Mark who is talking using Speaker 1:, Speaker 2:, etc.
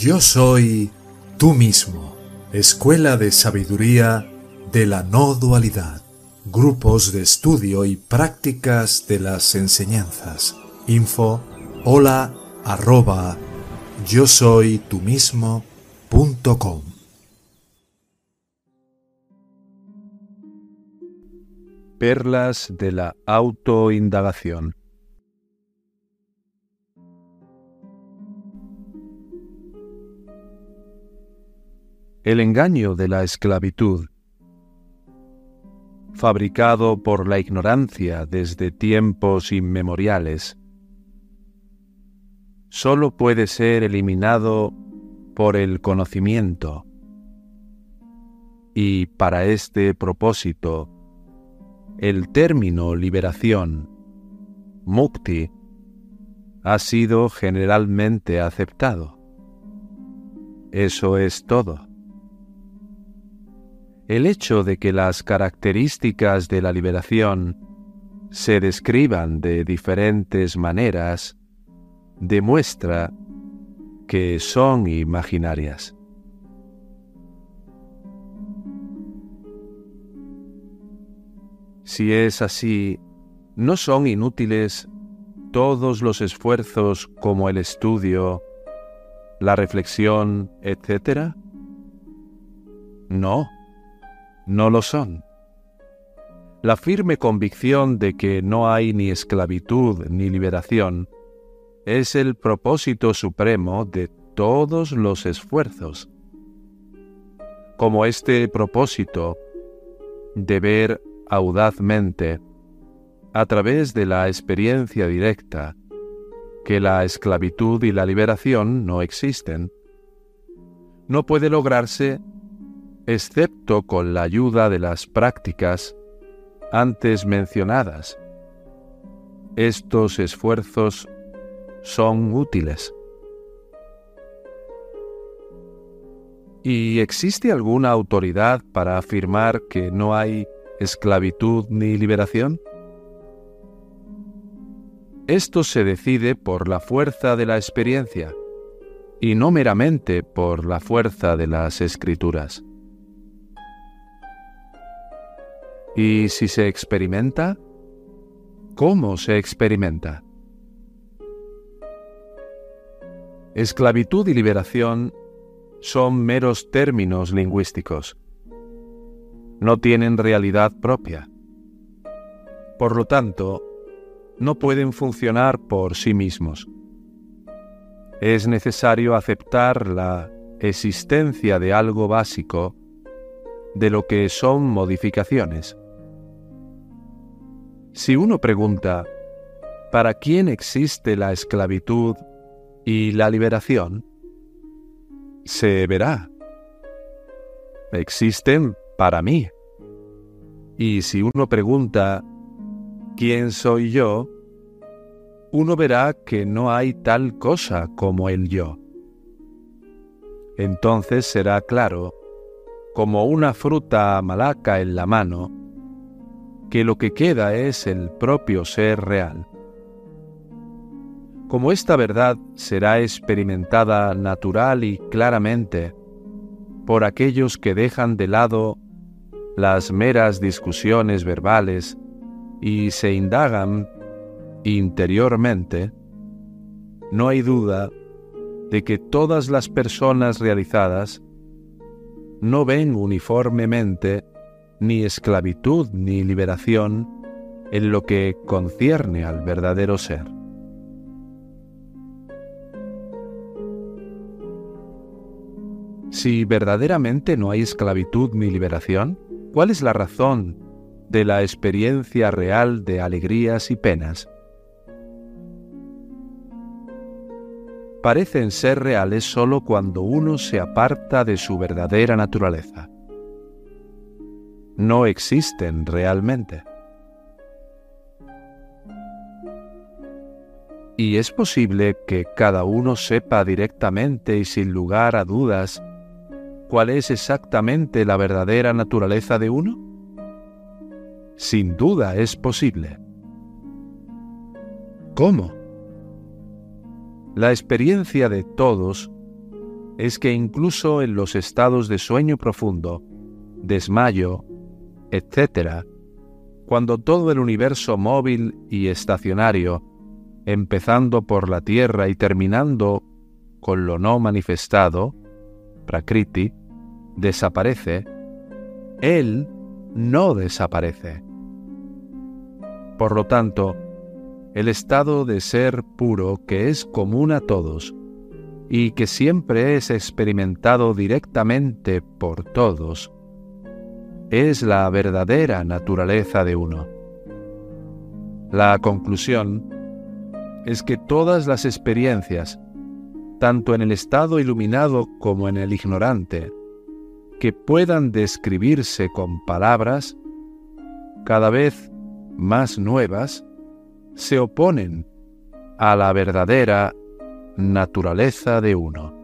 Speaker 1: Yo soy tú mismo, Escuela de Sabiduría de la No Dualidad, grupos de estudio y prácticas de las enseñanzas. Info hola arroba yo soy tú mismo.
Speaker 2: Perlas de la autoindagación. El engaño de la esclavitud, fabricado por la ignorancia desde tiempos inmemoriales, sólo puede ser eliminado por el conocimiento. Y para este propósito, el término liberación, mukti, ha sido generalmente aceptado. Eso es todo. El hecho de que las características de la liberación se describan de diferentes maneras demuestra que son imaginarias. Si es así, ¿no son inútiles todos los esfuerzos como el estudio, la reflexión, etcétera? No, no lo son. La firme convicción de que no hay ni esclavitud ni liberación es el propósito supremo de todos los esfuerzos. Como este propósito de ver audazmente, a través de la experiencia directa, que la esclavitud y la liberación no existen, no puede lograrse excepto con la ayuda de las prácticas antes mencionadas. Estos esfuerzos son útiles. ¿Y existe alguna autoridad para afirmar que no hay esclavitud ni liberación? Esto se decide por la fuerza de la experiencia y no meramente por la fuerza de las escrituras. ¿Y si se experimenta? ¿Cómo se experimenta? Esclavitud y liberación son meros términos lingüísticos. No tienen realidad propia. Por lo tanto, no pueden funcionar por sí mismos. Es necesario aceptar la existencia de algo básico de lo que son modificaciones. Si uno pregunta, ¿para quién existe la esclavitud y la liberación, se verá. Existen para mí. Y si uno pregunta, ¿quién soy yo? Uno verá que no hay tal cosa como el yo. Entonces será claro, como una fruta malaca en la mano, que lo que queda es el propio ser real. Como esta verdad será experimentada natural y claramente por aquellos que dejan de lado las meras discusiones verbales y se indagan interiormente, no hay duda de que todas las personas realizadas no ven uniformemente ni esclavitud ni liberación en lo que concierne al verdadero ser. Si verdaderamente no hay esclavitud ni liberación, ¿cuál es la razón de la experiencia real de alegrías y penas? Parecen ser reales sólo cuando uno se aparta de su verdadera naturaleza. No existen realmente. Y es posible que cada uno sepa directamente y sin lugar a dudas cuál es exactamente la verdadera naturaleza de uno? Sin duda es posible. ¿Cómo? La experiencia de todos es que incluso en los estados de sueño profundo, desmayo, etc., cuando todo el universo móvil y estacionario, empezando por la Tierra y terminando con lo no manifestado, Prakriti, desaparece, Él no desaparece. Por lo tanto, el estado de ser puro que es común a todos y que siempre es experimentado directamente por todos, es la verdadera naturaleza de uno. La conclusión es que todas las experiencias, tanto en el estado iluminado como en el ignorante, que puedan describirse con palabras, cada vez más nuevas, se oponen a la verdadera naturaleza de uno.